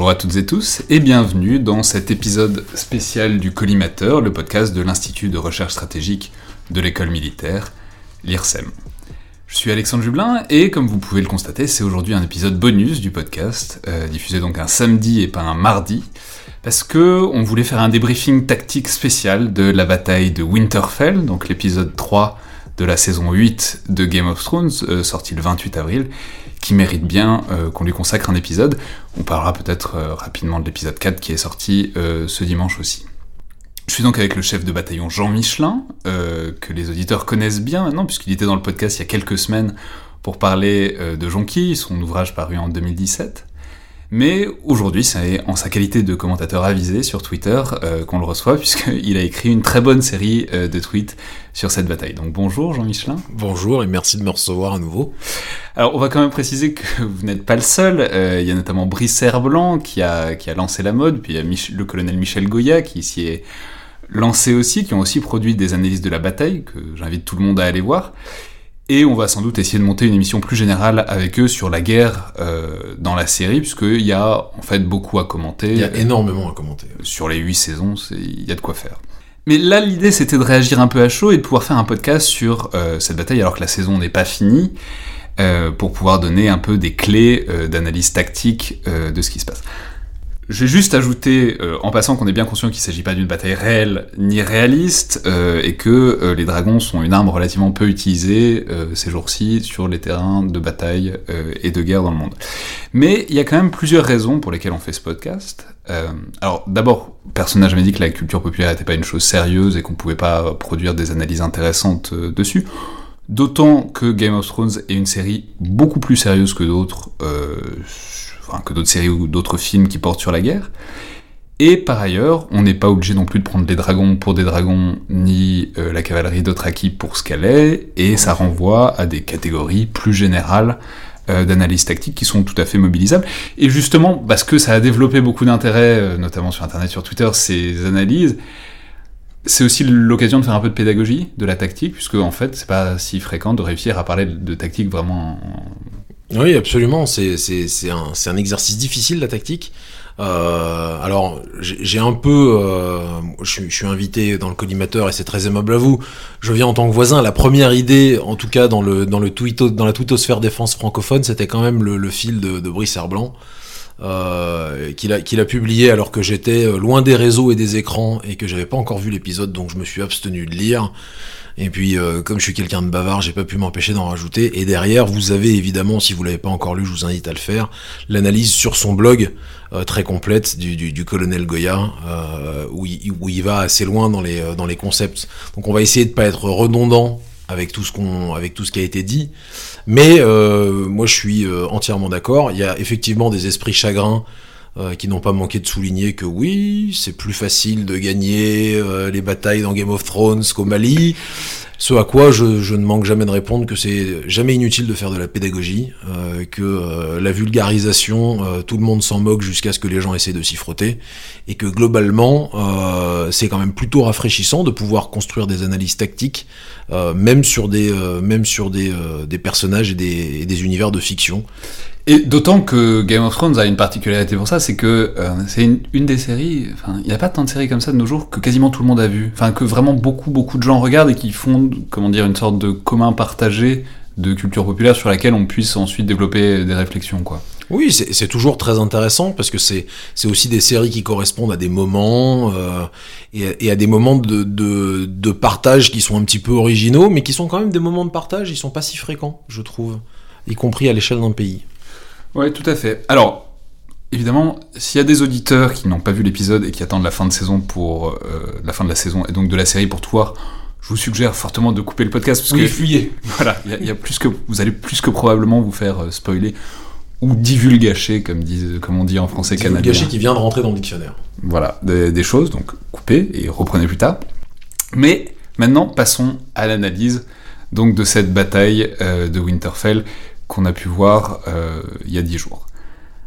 Bonjour à toutes et tous et bienvenue dans cet épisode spécial du Collimateur, le podcast de l'Institut de recherche stratégique de l'école militaire, l'IRSEM. Je suis Alexandre Jublin et comme vous pouvez le constater, c'est aujourd'hui un épisode bonus du podcast, euh, diffusé donc un samedi et pas un mardi, parce que on voulait faire un débriefing tactique spécial de la bataille de Winterfell, donc l'épisode 3 de la saison 8 de Game of Thrones, euh, sorti le 28 avril, qui mérite bien euh, qu'on lui consacre un épisode. On parlera peut-être euh, rapidement de l'épisode 4 qui est sorti ce dimanche aussi. Je suis donc avec le chef de bataillon Jean Michelin, que les auditeurs connaissent bien maintenant, puisqu'il était dans le podcast il y a quelques semaines pour parler de Jonqui, son ouvrage paru en 2017. Mais aujourd'hui, c'est en sa qualité de commentateur avisé sur Twitter euh, qu'on le reçoit, puisqu'il a écrit une très bonne série euh, de tweets sur cette bataille. Donc bonjour Jean Michelin. Bonjour et merci de me recevoir à nouveau. Alors on va quand même préciser que vous n'êtes pas le seul. Euh, il y a notamment Brice Herblanc qui a, qui a lancé la mode, puis il y a le colonel Michel Goya qui s'y est lancé aussi, qui ont aussi produit des analyses de la bataille, que j'invite tout le monde à aller voir. Et on va sans doute essayer de monter une émission plus générale avec eux sur la guerre euh, dans la série, puisqu'il y a en fait beaucoup à commenter. Il y a énormément à commenter. Sur les huit saisons, il y a de quoi faire. Mais là, l'idée, c'était de réagir un peu à chaud et de pouvoir faire un podcast sur euh, cette bataille alors que la saison n'est pas finie, euh, pour pouvoir donner un peu des clés d'analyse tactique de ce qui se passe. Je vais juste ajouter, euh, en passant, qu'on est bien conscient qu'il ne s'agit pas d'une bataille réelle ni réaliste, euh, et que euh, les dragons sont une arme relativement peu utilisée ces jours-ci sur les terrains de bataille et de guerre dans le monde. Mais il y a quand même plusieurs raisons pour lesquelles on fait ce podcast. alors d'abord, personnage m'a dit que la culture populaire n'était pas une chose sérieuse et qu'on ne pouvait pas produire des analyses intéressantes dessus. D'autant que Game of Thrones est une série beaucoup plus sérieuse que d'autres que d'autres séries ou d'autres films qui portent sur la guerre. Et par ailleurs, on n'est pas obligé non plus de prendre les dragons pour des dragons, ni euh, la cavalerie d'Othraki pour ce qu'elle est, et ça renvoie à des catégories plus générales euh, d'analyse tactique qui sont tout à fait mobilisables. Et justement, parce que ça a développé beaucoup d'intérêt, euh, notamment sur Internet, sur Twitter, ces analyses, c'est aussi l'occasion de faire un peu de pédagogie de la tactique, puisque en fait, c'est pas si fréquent de réussir à parler de tactique vraiment oui, absolument. C'est un, exercice difficile, la tactique. Euh, alors, j'ai un peu, euh, je, suis invité dans le collimateur et c'est très aimable à vous. Je viens en tant que voisin. La première idée, en tout cas dans le dans le dans la twittosphère défense francophone, c'était quand même le, fil de, Brice Herblanc. Euh, qu'il a, qu'il a publié alors que j'étais loin des réseaux et des écrans et que j'avais pas encore vu l'épisode, donc je me suis abstenu de lire. Et puis, euh, comme je suis quelqu'un de bavard, j'ai pas pu m'empêcher d'en rajouter. Et derrière, vous avez évidemment, si vous l'avez pas encore lu, je vous invite à le faire, l'analyse sur son blog euh, très complète du, du, du colonel Goya, euh, où, il, où, il, va assez loin dans les, dans les concepts. Donc, on va essayer de pas être redondant avec tout ce qu'on, avec tout ce qui a été dit. Mais moi, je suis entièrement d'accord. Il y a effectivement des esprits chagrins euh, qui n'ont pas manqué de souligner que oui, c'est plus facile de gagner euh, les batailles dans Game of Thrones qu'au Mali. Ce à quoi je, je, ne manque jamais de répondre que c'est jamais inutile de faire de la pédagogie, euh, que euh, la vulgarisation, euh, tout le monde s'en moque jusqu'à ce que les gens essaient de s'y frotter, et que globalement, c'est quand même plutôt rafraîchissant de pouvoir construire des analyses tactiques, même sur des, même sur des, des personnages et des, et des univers de fiction. Et d'autant que Game of Thrones a une particularité pour ça, c'est que euh, c'est une, des séries, enfin, il n'y a pas tant de séries comme ça de nos jours que quasiment tout le monde a vu. Enfin, que vraiment beaucoup, beaucoup de gens regardent et qui font, comment dire, une sorte de commun partagé de culture populaire sur laquelle on puisse ensuite développer des réflexions, quoi. Oui, c'est toujours très intéressant parce que c'est aussi des séries qui correspondent à des moments euh, et, et, à des moments de, de, de partage qui sont un petit peu originaux, mais qui sont quand même des moments de partage, ils sont pas si fréquents, je trouve, y compris à l'échelle d'un pays. Ouais, tout à fait. Alors, évidemment, s'il y a des auditeurs qui n'ont pas vu l'épisode et qui attendent la fin de saison pour euh, la fin de la saison et donc de la série pour tout voir, je vous suggère fortement de couper le podcast parce oui, que fuyez. Voilà, il y, a plus que vous allez plus que probablement vous faire euh, spoiler ou divulgacher comme disent comme on dit en français canadien. Divulgacher qui vient de rentrer dans le dictionnaire. Voilà, des, des choses donc coupez et reprenez plus tard. Mais maintenant passons à l'analyse donc de cette bataille euh, de Winterfell qu'on a pu voir euh, il y a dix jours.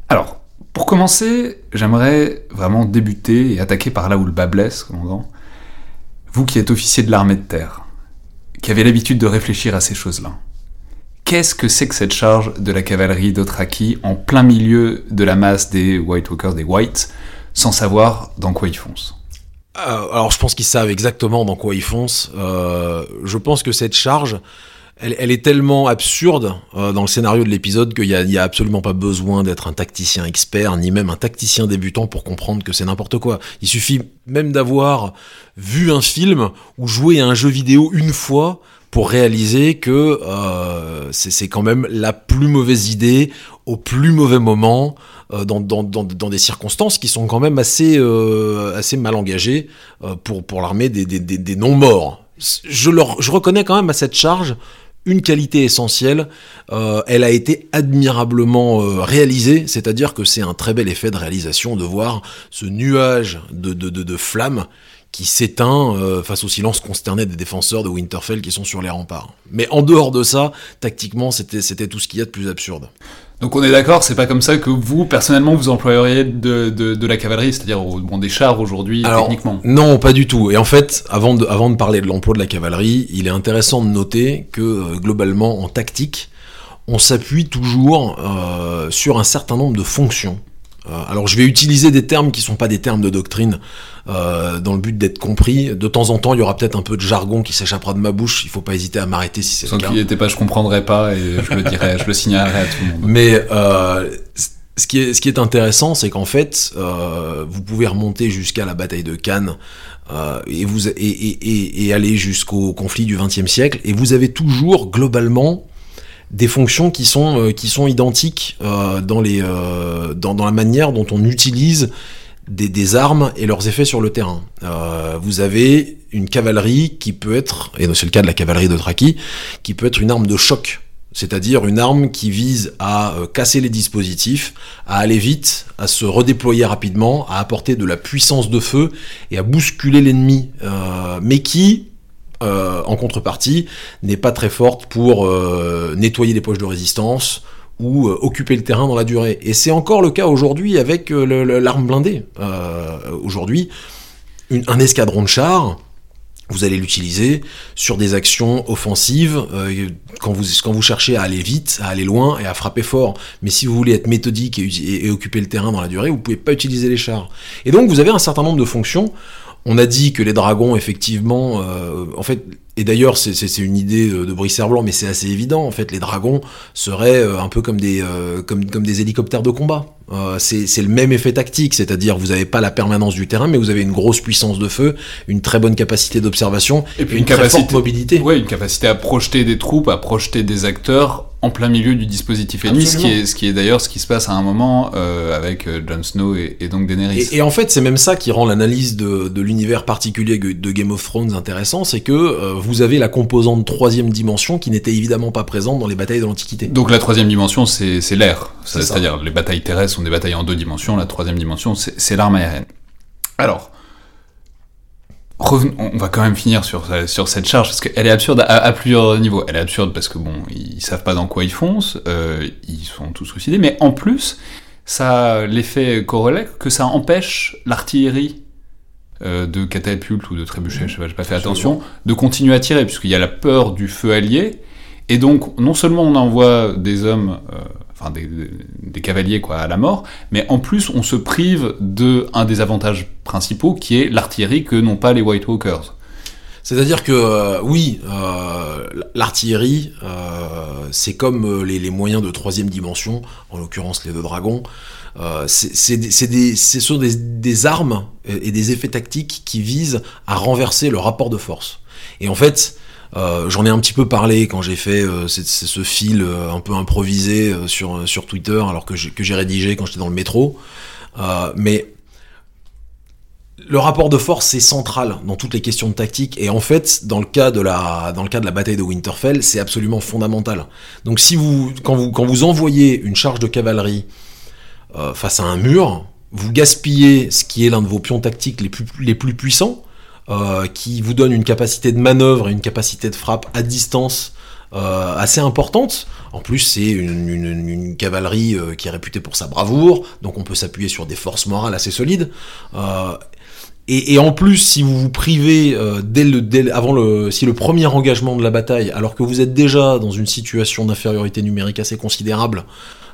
Alors, pour commencer, j'aimerais vraiment débuter et attaquer par là où le bas blesse, commandant. Vous qui êtes officier de l'armée de terre, qui avez l'habitude de réfléchir à ces choses-là, qu'est-ce que c'est que cette charge de la cavalerie d'Othraki en plein milieu de la masse des White Walkers, des Whites, sans savoir dans quoi ils foncent? Euh, Alors je pense qu'ils savent exactement dans quoi ils foncent. Euh, je pense que cette charge, elle, est tellement absurde euh, dans le scénario de l'épisode qu'il n'y a, absolument pas besoin d'être un tacticien expert, ni même un tacticien débutant pour comprendre que c'est n'importe quoi. Il suffit même d'avoir vu un film ou joué à un jeu vidéo une fois pour réaliser que euh, c'est quand même la plus mauvaise idée au plus mauvais moment, euh, dans, des circonstances qui sont quand même assez, mal engagées pour, l'armée des, non-morts. Je, je reconnais quand même à cette charge une qualité essentielle, euh, elle a été admirablement euh, réalisée, c'est-à-dire que c'est un très bel effet de réalisation de voir ce nuage de, de, de, flammes qui s'éteint euh, face au silence consterné des défenseurs de Winterfell qui sont sur les remparts. Mais en dehors de ça, tactiquement, c'était, c'était tout ce qu'il y a de plus absurde. Donc on est d'accord, c'est pas comme ça que vous, personnellement, vous employeriez de, de, de la cavalerie, c'est-à-dire bon, des chars aujourd'hui, techniquement Non, pas du tout. Et en fait, avant de, avant de parler de l'emploi de la cavalerie, il est intéressant de noter que, euh, globalement, en tactique, on s'appuie toujours euh, sur un certain nombre de fonctions alors je vais utiliser des termes qui sont pas des termes de doctrine euh, dans le but d'être compris. De temps en temps, il y aura peut-être un peu de jargon qui s'échappera de ma bouche. Il faut pas hésiter à m'arrêter si c'est le cas. Sans pas, je comprendrais pas et je le dirais, je le signalerai à tout le monde. Mais euh, ce qui est, ce qui est intéressant, c'est qu'en fait, euh, vous pouvez remonter jusqu'à la bataille de Cannes euh, et, vous, et, et, et aller jusqu'au conflit du XXe siècle, et vous avez toujours globalement des fonctions qui sont, euh, qui sont identiques euh, dans, les, euh, dans, dans, la manière dont on utilise des, des, armes et leurs effets sur le terrain. vous avez une cavalerie qui peut être, et c'est le cas de la cavalerie de Traki, qui peut être une arme de choc. C'est-à-dire une arme qui vise à casser les dispositifs, à aller vite, à se redéployer rapidement, à apporter de la puissance de feu et à bousculer l'ennemi, mais qui, euh, en contrepartie, n'est pas très forte pour euh, nettoyer les poches de résistance ou euh, occuper le terrain dans la durée. Et c'est encore le cas aujourd'hui avec l'arme blindée. aujourd'hui, un escadron de chars, vous allez l'utiliser sur des actions offensives quand, vous, quand vous cherchez à aller vite, à aller loin et à frapper fort. Mais si vous voulez être méthodique et, occuper le terrain dans la durée, vous pouvez pas utiliser les chars. Et donc vous avez un certain nombre de fonctions on a dit que les dragons, effectivement, euh, en fait, et d'ailleurs, c'est une idée de Brice Blanc, mais c'est assez évident. En fait, les dragons seraient euh, un peu comme des, euh, comme, comme des hélicoptères de combat. Euh, c'est le même effet tactique, c'est-à-dire vous n'avez pas la permanence du terrain, mais vous avez une grosse puissance de feu, une très bonne capacité d'observation, et puis une, capacité, très mobilité. Oui, une capacité à projeter des troupes, à projeter des acteurs en plein milieu du dispositif ennemi, ce qui est, ce qui est d'ailleurs ce qui se passe à un moment euh, avec euh, Jon Snow et, et, donc Daenerys. Et, et en fait, c'est même ça qui rend l'analyse de, de l'univers particulier de Game of Thrones intéressant, c'est que euh, vous avez la composante troisième dimension qui n'était évidemment pas présente dans les batailles de l'Antiquité. Donc la troisième dimension, c'est l'air, c'est-à-dire les batailles terrestres sont des batailles en deux dimensions, la troisième dimension, c'est l'arme aérienne. Alors, on va quand même finir sur, sur cette charge parce qu'elle est absurde à, plusieurs niveaux. Elle est absurde parce que bon, ils savent pas dans quoi ils foncent, euh, ils sont tous suicidés, mais en plus, ça a l'effet corollaire que ça empêche l'artillerie euh, de catapulte ou de trébuchet, je sais pas, j'ai pas fait attention, de continuer à tirer puisqu'il y a la peur du feu allié. Et donc, non seulement on envoie des hommes euh, des, cavaliers quoi, à la mort, mais en plus on se prive de un des avantages principaux qui est l'artillerie que n'ont pas les White Walkers. C'est-à-dire que euh, oui, euh, l'artillerie, euh, c'est comme les, moyens de troisième dimension, en l'occurrence les deux dragons. c'est des, ce sont des, des, armes et des effets tactiques qui visent à renverser le rapport de force. Et en fait, euh, j'en ai un petit peu parlé quand j'ai fait euh, ce fil euh, un peu improvisé sur, sur Twitter, alors que j'ai rédigé quand j'étais dans le métro. mais le rapport de force est central dans toutes les questions de tactique et en fait dans le cas de la dans le cas de la bataille de Winterfell c'est absolument fondamental. Donc si vous quand vous quand vous envoyez une charge de cavalerie face à un mur, vous gaspillez ce qui est l'un de vos pions tactiques les plus les plus puissants euh, qui vous donne une capacité de manœuvre et une capacité de frappe à distance euh, assez importante. En plus, c'est une, une, une, cavalerie euh, qui est réputée pour sa bravoure, donc on peut s'appuyer sur des forces morales assez solides. Euh, et, en plus, si vous vous privez euh, dès le, dès, avant le, si le premier engagement de la bataille, alors que vous êtes déjà dans une situation d'infériorité numérique assez considérable,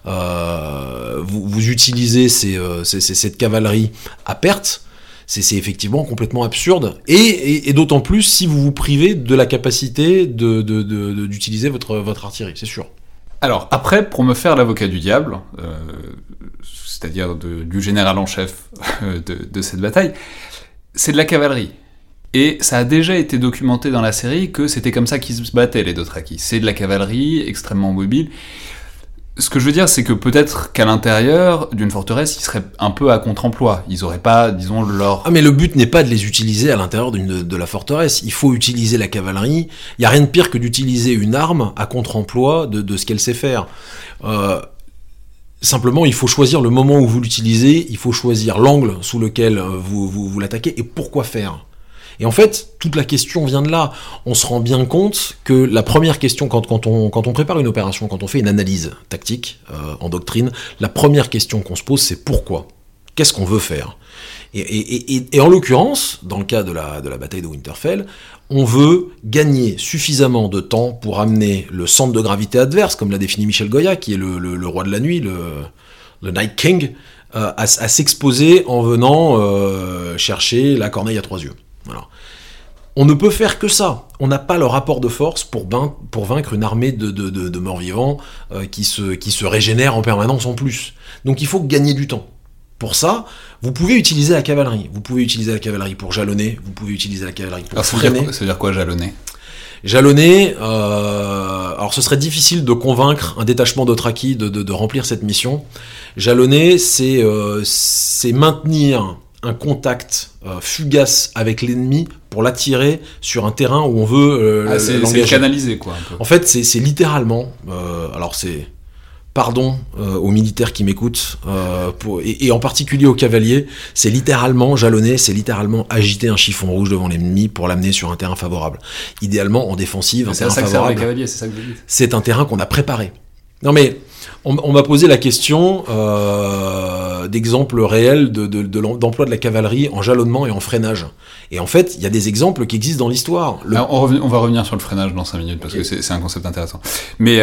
vous, vous, utilisez ces, euh, ces, cette cavalerie à perte, c'est effectivement complètement absurde. Et, d'autant plus si vous vous privez de la capacité d'utiliser votre, votre artillerie, c'est sûr. Alors après, pour me faire l'avocat du diable, euh, c'est-à-dire du général en chef de, de cette bataille, c'est de la cavalerie. Et ça a déjà été documenté dans la série que c'était comme ça qu'ils se battaient, les Dothraki. C'est de la cavalerie extrêmement mobile. Ce que je veux dire, c'est que peut-être qu'à l'intérieur d'une forteresse, ils seraient un peu à contre-emploi. Ils auraient pas, disons, leur... Ah mais le but n'est pas de les utiliser à l'intérieur de la forteresse. Il faut utiliser la cavalerie. Il y a rien de pire que d'utiliser une arme à contre-emploi de, de, ce qu'elle sait faire. Euh, Simplement, il faut choisir le moment où vous l'utilisez, il faut choisir l'angle sous lequel euh, vous, vous, l'attaquez et pourquoi faire. Et en fait, toute la question vient de là. On se rend bien compte que la première question, quand, on, prépare une opération, quand on fait une analyse tactique euh, en doctrine, la première question qu'on se pose, c'est pourquoi? Qu'est-ce qu'on veut faire? Et, en l'occurrence, dans le cas de la, de la bataille de Winterfell, on veut gagner suffisamment de temps pour amener le centre de gravité adverse, comme l'a défini Michel Goya, qui est le, roi de la nuit, le, Night King, euh, à, s'exposer en venant euh, chercher la corneille à trois yeux. On ne peut faire que ça. On n'a pas le rapport de force pour, pour vaincre une armée de, morts-vivants euh, qui, se, qui se régénère en permanence en plus. Donc il faut gagner du temps. Pour ça, vous pouvez utiliser la cavalerie. Vous pouvez utiliser la cavalerie pour jalonner, vous pouvez utiliser la cavalerie pour freiner. ça veut dire quoi jalonner? Jalonner, euh, alors ce serait difficile de convaincre un détachement de de, de, remplir cette mission. Jalonner, c'est euh, maintenir un contact euh, fugace avec l'ennemi pour l'attirer sur un terrain où on veut euh, ah, c'est canaliser quoi. Un peu. En fait, c'est littéralement, alors c'est pardon euh, aux militaires qui m'écoutent, euh, et, en particulier aux cavaliers, c'est littéralement jalonner, c'est littéralement agiter un chiffon rouge devant l'ennemi pour l'amener sur un terrain favorable. Idéalement en défensive, un terrain favorable. C'est un terrain qu'on a préparé. Non mais on, m'a posé la question euh, d'exemples réels d'emploi de, la cavalerie en jalonnement et en freinage. Et en fait, il y a des exemples qui existent dans l'histoire. On, va revenir sur le freinage dans 5 minutes parce que c'est un concept intéressant. Mais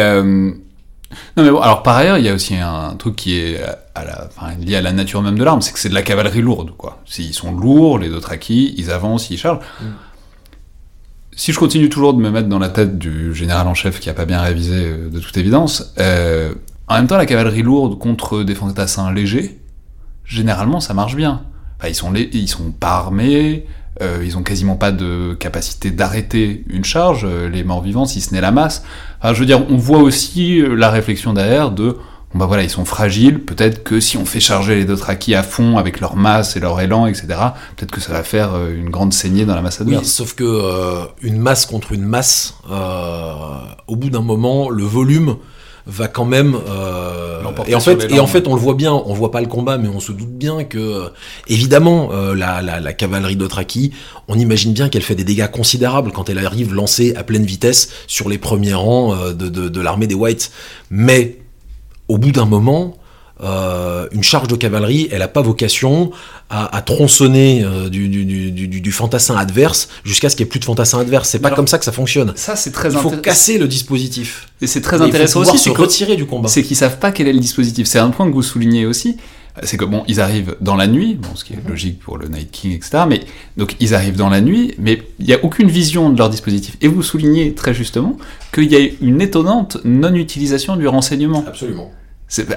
non mais bon, alors par ailleurs, il y a aussi un truc qui est à la, enfin, lié à la nature même de l'arme, c'est que c'est de la cavalerie lourde, quoi. S'ils sont lourds, les autres acquis, ils avancent, ils chargent. Mm. Si je continue toujours de me mettre dans la tête du général en chef qui a pas bien révisé, euh, de toute évidence, euh, en même temps, la cavalerie lourde contre des fantassins légers, généralement, ça marche bien. Ils sont, ils sont pas armés, euh, ils ont quasiment pas de capacité d'arrêter une charge, euh, les morts vivants, si ce n'est la masse. Je veux dire, on voit aussi euh, la réflexion derrière de bon bah voilà, ils sont fragiles, peut-être que si on fait charger les Dothraki à fond avec leur masse et leur élan, etc., peut-être que ça va faire une grande saignée dans la masse adverse. Oui, sauf que une masse contre une masse, au bout d'un moment, le volume va quand même euh, et en fait et en fait on le voit bien on voit pas le combat mais on se doute bien que euh, évidemment euh, la, la, la, cavalerie d'Otraki on imagine bien qu'elle fait des dégâts considérables quand elle arrive lancée à pleine vitesse sur les premiers rangs de, de, de l'armée des Whites. Mais au bout d'un moment euh, une charge de cavalerie, elle n'a pas vocation à, tronçonner euh, du, fantassin adverse jusqu'à ce qu'il n'y ait plus de fantassin adverse. C'est pas comme ça que ça fonctionne. Ça, c'est très Il faut casser le dispositif. Et c'est très intéressant aussi. se retirer du combat. C'est qu'ils savent pas quel est le dispositif. C'est un point que vous soulignez aussi. C'est que bon, ils arrivent dans la nuit, bon, ce qui est logique pour le Night King, etc. Mais donc ils arrivent dans la nuit, mais il n'y a aucune vision de leur dispositif. Et vous soulignez très justement qu'il y a une étonnante non-utilisation du renseignement. Absolument.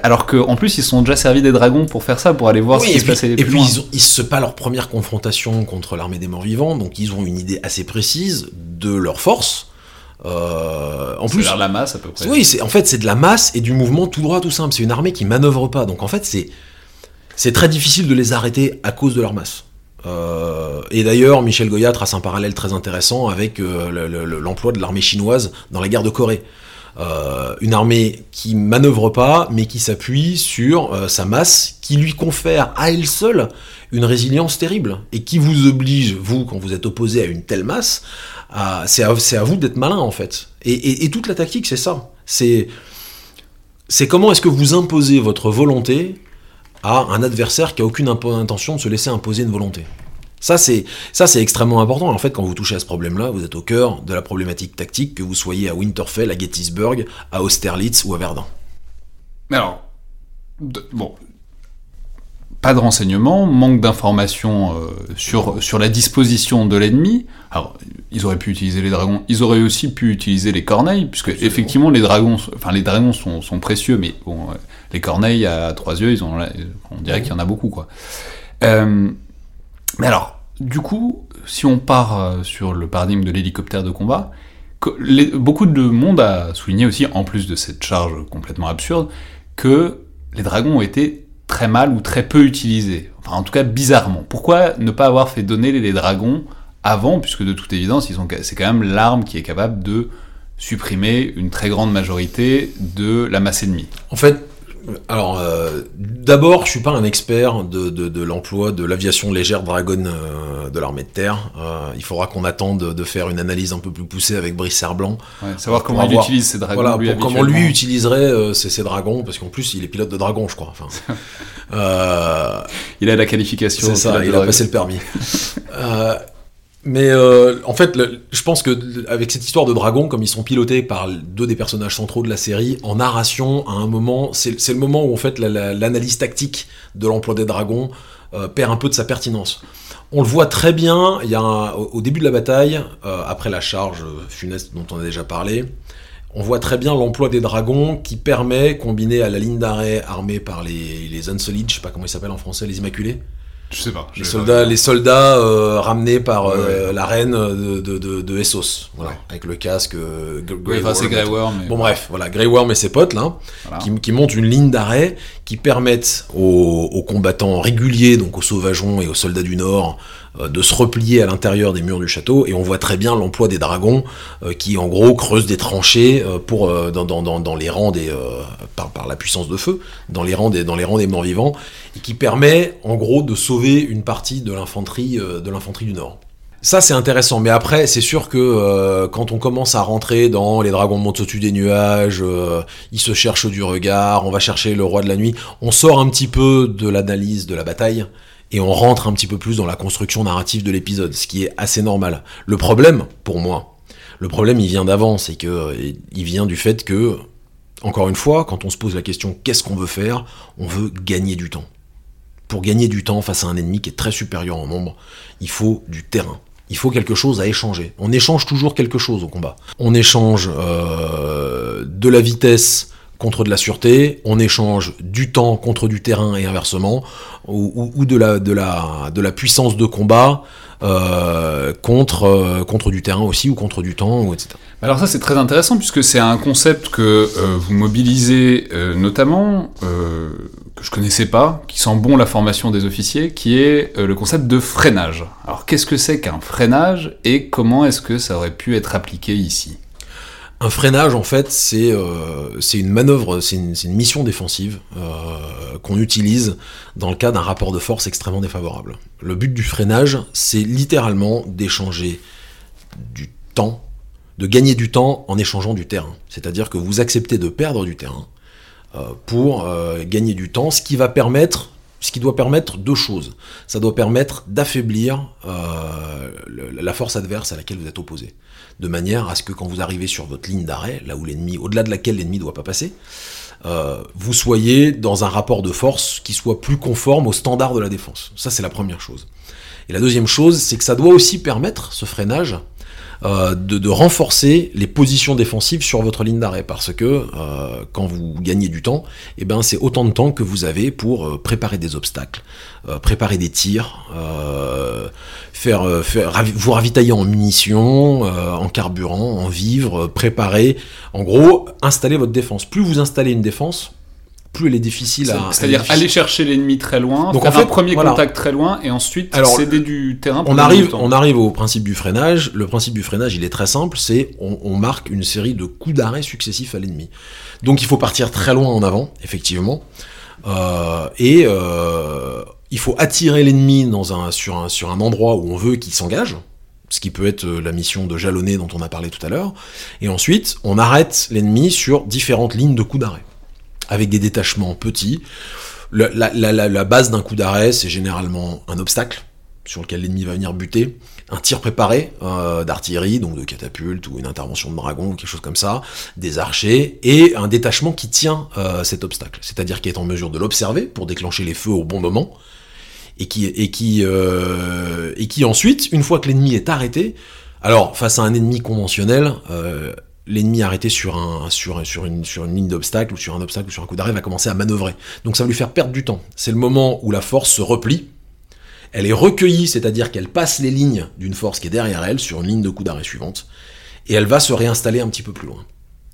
Alors qu'en plus, ils sont déjà servis des dragons pour faire ça, pour aller voir ce qui se passait. Et puis, ils, ils se pas leur première confrontation contre l'armée des morts vivants, donc ils ont une idée assez précise de leur force. Euh, en plus, la masse à peu près. Oui, en fait, c'est de la masse et du mouvement tout droit, tout simple. C'est une armée qui manœuvre pas, donc en fait, c'est c'est très difficile de les arrêter à cause de leur masse. Euh, et d'ailleurs, Michel Goya trace un parallèle très intéressant avec euh, l'emploi de l'armée chinoise dans la guerre de Corée. Euh, une armée qui manœuvre pas, mais qui s'appuie sur euh, sa masse, qui lui confère à elle seule une résilience terrible, et qui vous oblige, vous, quand vous êtes opposé à une telle masse, c'est à, vous d'être malin en fait. Et, toute la tactique, c'est ça. C'est comment est-ce que vous imposez votre volonté à un adversaire qui a aucune intention de se laisser imposer une volonté. Ça c'est ça c'est extrêmement important. En fait, quand vous touchez à ce problème-là, vous êtes au cœur de la problématique tactique que vous soyez à Winterfell, à Gettysburg, à Austerlitz ou à Verdun. Mais alors, bon, pas de renseignements, manque d'informations euh, sur, sur la disposition de l'ennemi. Alors, ils auraient pu utiliser les dragons, ils auraient aussi pu utiliser les corneilles, puisque effectivement les dragons, enfin les dragons sont, sont précieux, mais bon, euh, les corneilles à trois yeux, ils ont, on dirait qu'il y en a beaucoup, quoi. Euh, mais alors, du coup, si on part sur le paradigme de l'hélicoptère de combat, beaucoup de monde a souligné aussi, en plus de cette charge complètement absurde, que les dragons ont été très mal ou très peu utilisés. Enfin, en tout cas, bizarrement. Pourquoi ne pas avoir fait donner les dragons avant, puisque de toute évidence, c'est quand même l'arme qui est capable de supprimer une très grande majorité de la masse ennemie? En fait, alors, euh, d'abord, je suis pas un expert de, de, l'emploi de l'aviation légère Dragon euh, de l'armée de terre. Euh, il faudra qu'on attende de, faire une analyse un peu plus poussée avec Brice Serblanc. Ouais, savoir comment il utilise ses dragons. Voilà, pour comment lui utiliserait ses, dragons, parce qu'en plus, il est pilote de dragon, je crois. Enfin, il a la qualification. C'est ça, il a passé le permis. Mais euh, en fait, je pense que avec cette histoire de dragons, comme ils sont pilotés par deux des personnages centraux de la série, en narration, à un moment, c'est le moment où en fait l'analyse tactique de l'emploi des dragons euh, perd un peu de sa pertinence. On le voit très bien. Il y a au, début de la bataille, euh, après la charge funeste dont on a déjà parlé, on voit très bien l'emploi des dragons qui permet, combiné à la ligne d'arrêt armée par les, les je sais pas comment ils s'appellent en français, les Immaculés je sais pas. les soldats, les soldats euh, ramenés par euh, la reine de, de, de, de Essos, voilà, avec le casque. Euh, Grey c'est Grey Worm. Bon bref, voilà, Grey Worm et ses potes là, qui, qui, montent une ligne d'arrêt qui permettent aux, aux, combattants réguliers, donc aux sauvageons et aux soldats du Nord, euh, de se replier à l'intérieur des murs du château et on voit très bien l'emploi des dragons euh, qui en gros creusent des tranchées euh, pour dans, les rangs des par, la puissance de feu dans les rangs des dans les rangs des morts vivants et qui permet en gros de sauver une partie de l'infanterie de l'infanterie du nord. Ça c'est intéressant, mais après c'est sûr que quand on commence à rentrer dans les dragons montent au-dessus des nuages, ils se cherchent du regard, on va chercher le roi de la nuit, on sort un petit peu de l'analyse de la bataille et on rentre un petit peu plus dans la construction narrative de l'épisode, ce qui est assez normal. Le problème, pour moi, le problème il vient d'avant, c'est que il vient du fait que, encore une fois, quand on se pose la question qu'est-ce qu'on veut faire, on veut gagner du temps. Pour gagner du temps face à un ennemi qui est très supérieur en nombre, il faut du terrain. Il faut quelque chose à échanger. On échange toujours quelque chose au combat. On échange euh, de la vitesse contre de la sûreté, on échange du temps contre du terrain et inversement, ou, de, la, de, la, de la puissance de combat euh, contre, euh, contre du terrain aussi, ou contre du temps, ou etc. Alors ça c'est très intéressant puisque c'est un concept que euh, vous mobilisez notamment, que je connaissais pas, qui sent bon la formation des officiers, qui est le concept de freinage. Alors qu'est-ce que c'est qu'un freinage et comment est-ce que ça aurait pu être appliqué ici? Un freinage, en fait, c'est euh, une manœuvre, c'est une, mission défensive euh, qu'on utilise dans le cas d'un rapport de force extrêmement défavorable. Le but du freinage, c'est littéralement d'échanger du temps, de gagner du temps en échangeant du terrain. C'est-à-dire que vous acceptez de perdre du terrain euh, pour gagner du temps, ce qui va permettre ce qui doit permettre deux choses. Ça doit permettre d'affaiblir la force adverse à laquelle vous êtes opposé, de manière à ce que quand vous arrivez sur votre ligne d'arrêt, là où l'ennemi, au-delà de laquelle l'ennemi ne doit pas passer, euh, vous soyez dans un rapport de force qui soit plus conforme aux standards de la défense. Ça, c'est la première chose. Et la deuxième chose, c'est que ça doit aussi permettre, ce freinage, euh, de, renforcer les positions défensives sur votre ligne d'arrêt parce que euh, quand vous gagnez du temps, eh ben c'est autant de temps que vous avez pour euh, préparer des obstacles, préparer des tirs, vous ravitailler en munitions, en carburant, en vivres, préparer, en gros installer votre défense. Plus vous installez une défense, plus elle est difficile à. C'est-à-dire aller chercher l'ennemi très loin, Donc faire en fait, un premier contact très loin et ensuite céder du terrain. Pour on arrive, on arrive au principe du freinage. Le principe du freinage, il est très simple. C'est on, marque une série de coups d'arrêt successifs à l'ennemi. Donc il faut partir très loin en avant, effectivement, euh, et euh, il faut attirer l'ennemi dans un sur un sur un endroit où on veut qu'il s'engage. Ce qui peut être la mission de jalonner dont on a parlé tout à l'heure. Et ensuite, on arrête l'ennemi sur différentes lignes de coups d'arrêt avec des détachements petits. La, base d'un coup d'arrêt, c'est généralement un obstacle. sur lequel l'ennemi va venir buter, un tir préparé euh, d'artillerie, donc de catapulte ou une intervention de dragon ou quelque chose comme ça, des archers, et un détachement qui tient euh, cet obstacle, c'est-à-dire qui est en mesure de l'observer pour déclencher les feux au bon moment, et qui, euh, et qui ensuite, une fois que l'ennemi est arrêté, alors face à un ennemi conventionnel, l'ennemi arrêté sur, un, sur, sur, une, une ligne d'obstacle ou sur un obstacle ou sur un coup d'arrêt va commencer à manœuvrer. Donc ça va lui faire perdre du temps. C'est le moment où la force se replie, elle est recueillie, c'est-à-dire qu'elle passe les lignes d'une force qui est derrière elle sur une ligne de coup d'arrêt suivante, et elle va se réinstaller un petit peu plus loin.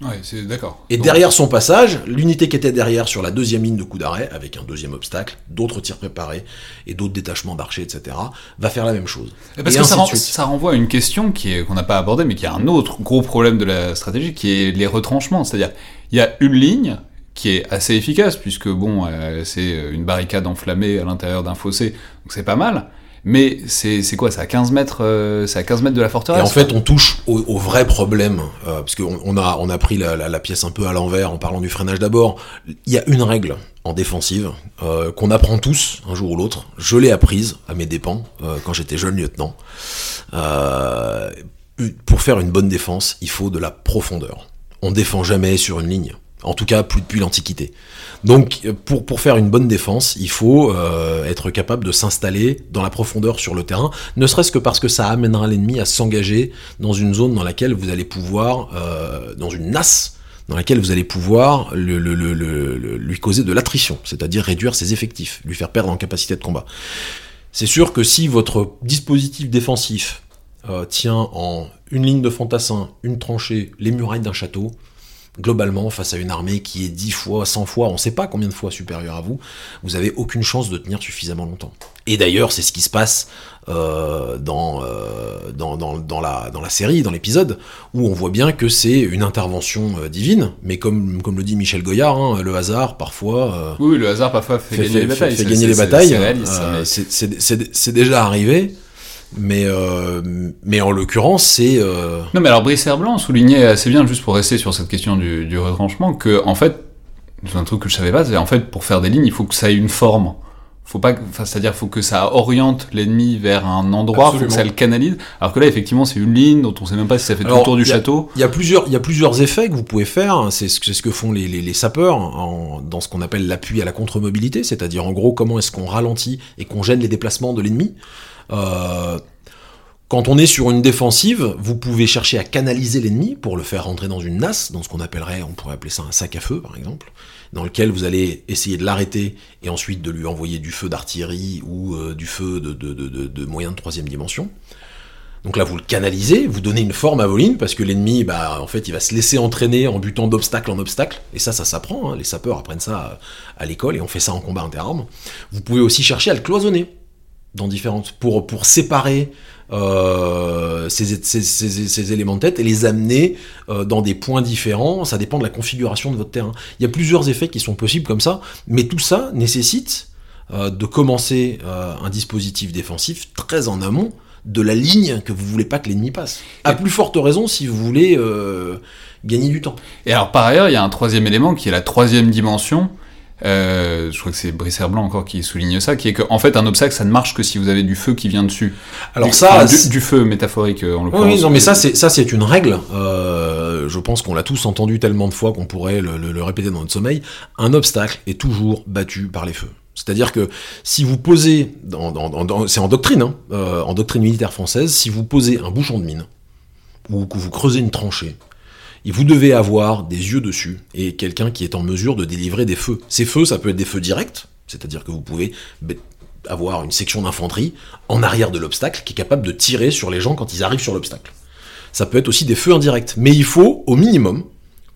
Ouais, c'est d'accord. Et derrière son passage, l'unité qui était derrière sur la deuxième ligne de coup d'arrêt, avec un deuxième obstacle, d'autres tirs préparés et d'autres détachements d'archers, etc., va faire la même chose. Parce que ça, ça, renvoie à une question qui qu'on n'a pas abordée, mais qui est un autre gros problème de la stratégie, qui est les retranchements. C'est-à-dire, il y a une ligne qui est assez efficace, puisque bon, euh, c'est une barricade enflammée à l'intérieur d'un fossé, donc c'est pas mal. Mais c'est quoi C'est à 15 mètres, euh, à 15 mètres de la forteresse. Et en fait, on touche au, vrai problème, euh, parce qu'on on a on a pris la, la, pièce un peu à l'envers en parlant du freinage d'abord. Il y a une règle en défensive euh, qu'on apprend tous un jour ou l'autre. Je l'ai apprise à mes dépens euh, quand j'étais jeune lieutenant. pour faire une bonne défense, il faut de la profondeur. On défend jamais sur une ligne. En tout cas, plus depuis l'Antiquité. Donc, pour, pour faire une bonne défense, il faut euh, être capable de s'installer dans la profondeur sur le terrain, ne serait-ce que parce que ça amènera l'ennemi à s'engager dans une zone dans laquelle vous allez pouvoir, euh, dans une nasse, dans laquelle vous allez pouvoir lui causer de l'attrition, c'est-à-dire réduire ses effectifs, lui faire perdre en capacité de combat. C'est sûr que si votre dispositif défensif euh, tient en une ligne de fantassin, une tranchée, les murailles d'un château, globalement, face à une armée qui est 10 fois, 100 fois, on ne sait pas combien de fois supérieure à vous, vous avez aucune chance de tenir suffisamment longtemps. Et d'ailleurs, c'est ce qui se passe euh, dans, euh, dans, dans, dans, la, dans la série, dans l'épisode, où on voit bien que c'est une intervention euh, divine, mais comme, comme le dit Michel Goyard, hein, le hasard parfois... Oui, le hasard parfois fait, gagner les batailles. Fait, gagner les batailles. C'est déjà arrivé. Mais, euh, mais en l'occurrence, c'est. Euh... Non, mais alors Brice Herblanc soulignait assez bien, juste pour rester sur cette question du, du retranchement, que en fait, c'est un truc que je savais pas, c'est en fait pour faire des lignes, il faut que ça ait une forme. Faut pas, enfin, c'est-à-dire faut que ça oriente l'ennemi vers un endroit, faut que ça le canalise. Alors que là, effectivement, c'est une ligne dont on sait même pas si ça fait tout le tour du château. Il y a plusieurs, il y a plusieurs effets que vous pouvez faire. C'est ce, ce que font les, les, les sapeurs en, dans ce qu'on appelle l'appui à la contre-mobilité, c'est-à-dire en gros comment est-ce qu'on ralentit et qu'on gêne les déplacements de l'ennemi. Euh, quand on est sur une défensive, vous pouvez chercher à canaliser l'ennemi pour le faire rentrer dans une nasse, dans ce qu'on appellerait, on pourrait appeler ça un sac à feu par exemple, dans lequel vous allez essayer de l'arrêter et ensuite de lui envoyer du feu d'artillerie ou euh, du feu de, de, de, de, moyen de troisième dimension. Donc là, vous le canalisez, vous donnez une forme à vos lignes, parce que l'ennemi, bah, en fait, il va se laisser entraîner en butant d'obstacle en obstacle, et ça, ça s'apprend, hein. les sapeurs apprennent ça à, à l'école, et on fait ça en combat interarmes. Vous pouvez aussi chercher à le cloisonner, dans différentes pour pour séparer euh, ces, ces, ces, ces, éléments de tête et les amener euh, dans des points différents. Ça dépend de la configuration de votre terrain. Il y a plusieurs effets qui sont possibles comme ça, mais tout ça nécessite euh, de commencer un dispositif défensif très en amont de la ligne que vous voulez pas que l'ennemi passe. À plus forte raison si vous voulez gagner du temps. Et alors par ailleurs, il y a un troisième élément qui est la troisième dimension euh, je crois que c'est Brice Blanc encore qui souligne ça, qui est qu'en en fait un obstacle ça ne marche que si vous avez du feu qui vient dessus. Alors ça, du, feu métaphorique euh, en l'occurrence. Oui, non, mais ça c'est ça c'est une règle. Euh, je pense qu'on l'a tous entendu tellement de fois qu'on pourrait le, le, le, répéter dans notre sommeil. Un obstacle est toujours battu par les feux. C'est-à-dire que si vous posez, c'est en doctrine, hein, euh, en doctrine militaire française, si vous posez un bouchon de mine ou que vous creusez une tranchée vous devez avoir des yeux dessus et quelqu'un qui est en mesure de délivrer des feux. Ces feux, ça peut être des feux directs, c'est-à-dire que vous pouvez avoir une section d'infanterie en arrière de l'obstacle qui est capable de tirer sur les gens quand ils arrivent sur l'obstacle. Ça peut être aussi des feux indirects, mais il faut au minimum,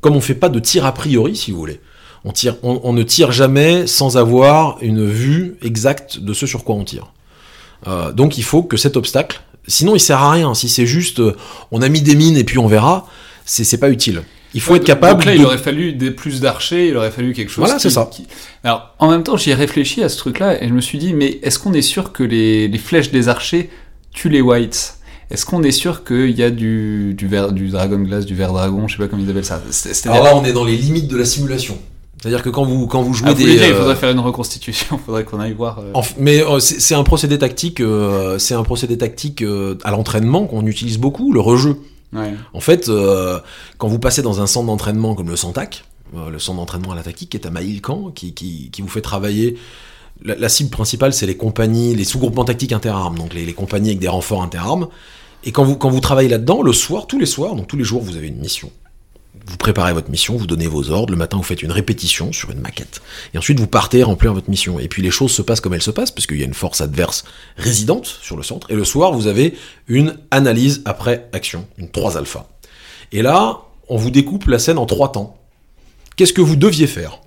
comme on fait pas de tir a priori, si vous voulez, on ne tire jamais sans avoir une vue exacte de ce sur quoi on tire. Euh, donc il faut que cet obstacle, sinon il sert à rien. Si c'est juste, euh, on a mis des mines et puis on verra, c'est pas utile. Il faut être capable. Donc là, il aurait fallu des plus d'archers, il aurait fallu quelque chose. Voilà, c'est ça. Qui... Alors, en même temps, j'y ai réfléchi à ce truc-là et je me suis dit, mais est-ce qu'on est sûr que les, les, flèches des archers tuent les whites? Est-ce qu'on est sûr qu'il y a du, du, ver, du dragon glace, du ver dragon, je sais pas comment ils appellent ça Alors là, on est dans les limites de la simulation. C'est-à-dire que quand vous quand vous jouez Ah, vous des dire, il euh, faudrait faire une reconstitution, il faudrait qu'on aille voir. euh, mais euh, c'est c'est un procédé tactique, euh, c'est un procédé tactique euh, à l'entraînement qu'on utilise beaucoup, le rejeu. En fait, euh, quand vous passez dans un centre d'entraînement comme le Santac, euh, le centre d'entraînement à la tactique qui est à Maïlcan, qui, vous fait travailler. La, cible principale, c'est les compagnies, les sous-groupements tactiques interarmes, donc les, les compagnies avec des renforts interarmes. Et quand vous, quand vous travaillez là-dedans, le soir, tous les soirs, donc tous les jours, vous avez une mission. Vous préparez votre mission, vous donnez vos ordres. Le matin, vous faites une répétition sur une maquette. Et ensuite, vous partez remplir votre mission. Et puis, les choses se passent comme elles se passent, parce qu'il y a une force adverse résidente sur le centre. Et le soir, vous avez une analyse après action, une 3 alpha. Et là, on vous découpe la scène en trois temps. Qu'est-ce que vous deviez faire?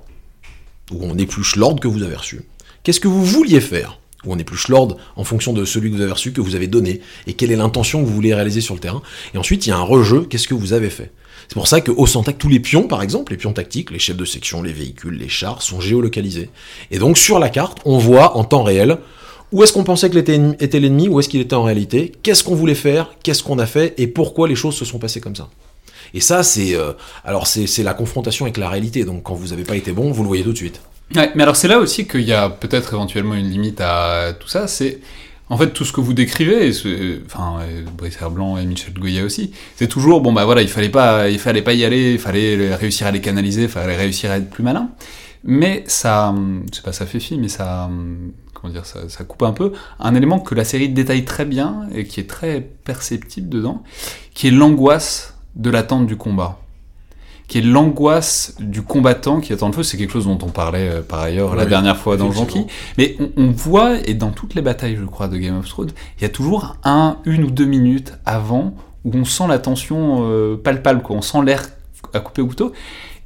Où on épluche l'ordre que vous avez reçu. Qu'est-ce que vous vouliez faire? Où on épluche l'ordre en fonction de celui que vous avez reçu, que vous avez donné, et quelle est l'intention que vous voulez réaliser sur le terrain. Et ensuite, il y a un rejeu, qu'est-ce que vous avez fait? C'est pour ça qu'au Santac, tous les pions, par exemple, les pions tactiques, les chefs de section, les véhicules, les chars, sont géolocalisés. Et donc, sur la carte, on voit en temps réel où est-ce qu'on pensait ennemi- était l'ennemi, où est-ce qu'il était en réalité, qu'est-ce qu'on voulait faire, qu'est-ce qu'on a fait, et pourquoi les choses se sont passées comme ça. Et ça, c'est euh, alors c'est la confrontation avec la réalité. Donc quand vous n'avez pas été bon, vous le voyez tout de suite. Mais alors c'est là aussi qu'il y a peut-être éventuellement une limite à tout ça. C'est en fait tout ce que vous décrivez, enfin Brice Herblanc et Michel Goya aussi. C'est toujours bon bah voilà, il fallait pas, il fallait pas y aller, il fallait réussir à les canaliser, il fallait réussir à être plus malin. Mais ça, c'est pas ça fait fi, mais ça, comment dire, ça coupe un peu un élément que la série détaille très bien et qui est très perceptible dedans, qui est l'angoisse de l'attente du combat qui est l'angoisse du combattant qui attend le feu. C'est quelque chose dont on parlait euh, par ailleurs la Oui, dernière fois dans. Jonki. Mais on, on voit, et dans toutes les batailles, je crois, de Game of Thrones, il y a toujours un, une ou deux minutes avant où on sent la tension euh, palpable, quoi. on sent l'air à couper au couteau.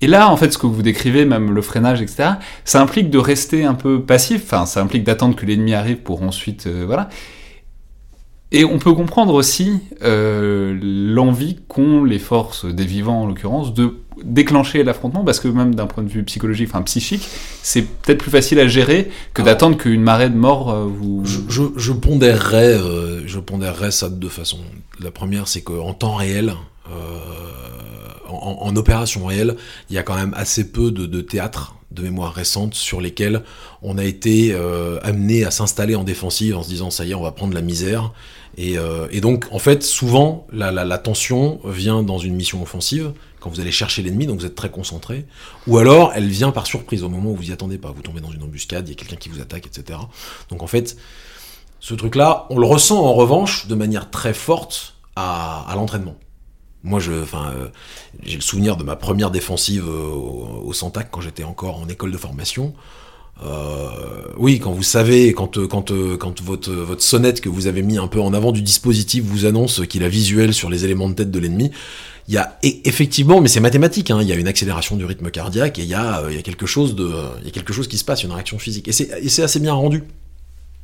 Et là, en fait, ce que vous décrivez, même le freinage, etc., ça implique de rester un peu passif, enfin, ça implique d'attendre que l'ennemi arrive pour ensuite, euh, voilà. Et on peut comprendre aussi euh, l'envie qu'ont les forces des vivants, en l'occurrence, de déclencher l'affrontement, parce que même d'un point de vue psychologique, enfin psychique, c'est peut-être plus facile à gérer que d'attendre qu'une marée de morts euh, vous... Je, je, je pondérerais, euh, je pondérerais ça de deux façons. La première, c'est qu'en temps réel, euh, en, en opération réelle, il y a quand même assez peu de, de théâtres de mémoire récente sur lesquels on a été amené à s'installer en défensive en se disant ça y est, on va prendre la misère. Et, euh, et donc, en fait, souvent, la, tension vient dans une mission offensive, quand vous allez chercher l'ennemi, donc vous êtes très concentré, ou alors elle vient par surprise au moment où vous y attendez pas. Vous tombez dans une embuscade, il y a quelqu'un qui vous attaque, etc. Donc en fait, ce truc-là, on le ressent en revanche de manière très forte à, l'entraînement. Moi, je, euh, j'ai le souvenir de ma première défensive euh, au, au Santac quand j'étais encore en école de formation. Euh, oui, quand vous savez, quand, euh, quand, euh, quand votre, votre sonnette que vous avez mis un peu en avant du dispositif vous annonce qu'il a visuel sur les éléments de tête de l'ennemi, il y a e- effectivement, mais c'est mathématique, hein, il y a une accélération du rythme cardiaque et il y a, il y a quelque chose de, il y a quelque chose qui se passe, une réaction physique. Et c'est, et c'est assez bien rendu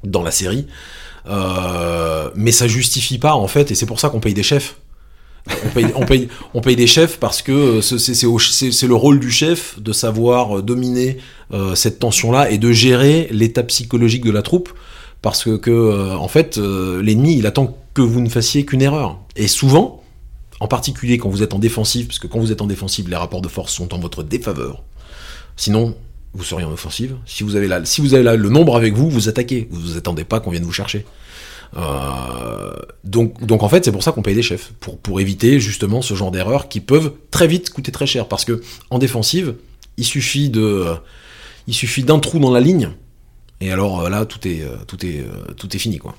dans la série, euh, mais ça justifie pas en fait, et c'est pour ça qu'on paye des chefs. On paye, on, paye, des chefs parce que euh, c'est, le rôle du chef de savoir euh, dominer euh, cette tension-là et de gérer l'état psychologique de la troupe parce que, en fait, l'ennemi, il attend que vous ne fassiez qu'une erreur. Et souvent, en particulier quand vous êtes en défensive, parce que quand vous êtes en défensive, les rapports de force sont en votre défaveur. Sinon, vous seriez en offensive. Si vous avez le nombre avec vous, vous attaquez. Vous vous attendez pas qu'on vienne vous chercher. Euh, donc, donc en fait, c'est pour ça qu'on paye des chefs pour éviter justement ce genre d'erreurs qui peuvent très vite coûter très cher. Parce que en défensive, il suffit de, il suffit d'un trou dans la ligne, et alors euh, là, tout est euh, tout est tout est fini quoi.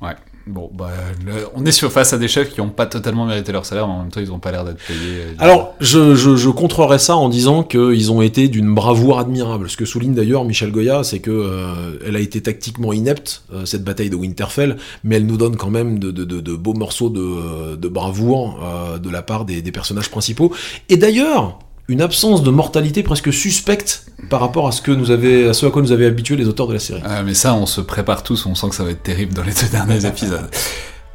Ouais. Bon, bah, le- on est sur face à des chefs qui n'ont pas totalement mérité leur salaire, mais en même temps, ils n'ont pas l'air d'être payés. euh, Alors, je, je, je contrerais ça en disant qu'ils ont été d'une bravoure admirable. Ce que souligne d'ailleurs Michel Goya, c'est que euh, elle a été tactiquement inepte, euh, cette bataille de Winterfell, mais elle nous donne quand même de, de, de, de beaux morceaux de, de bravoure euh, de la part des, des personnages principaux. Et d'ailleurs, une absence de mortalité presque suspecte par rapport à ce, que nous avait, à ce à quoi nous avaient habitués les auteurs de la série. Ah, mais ça, on se prépare tous, on sent que ça va être terrible dans les deux derniers épisodes.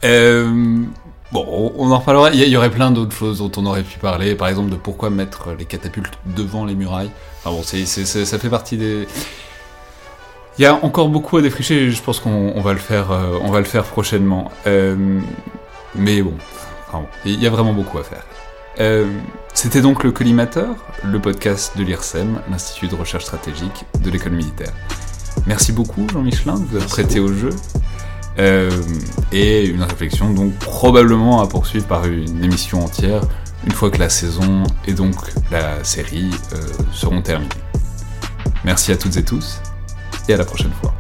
Euh, bon, on, en reparlera. Il y, aurait plein d'autres choses dont on aurait pu parler, par exemple de pourquoi mettre les catapultes devant les murailles. Enfin bon, ça fait partie des. Il y a encore beaucoup à défricher. et Je pense qu'on on va le faire, euh, on va le faire prochainement. Euh, mais bon, enfin bon, il y a vraiment beaucoup à faire. Euh, C'était donc le Collimateur, le podcast de l'IRSEM, l'Institut de recherche stratégique de l'école militaire. Merci beaucoup Jean Michelin de vous être prêté au jeu. Euh, et une réflexion donc probablement à poursuivre par une émission entière une fois que la saison et donc la série euh, seront terminées. Merci à toutes et tous et à la prochaine fois.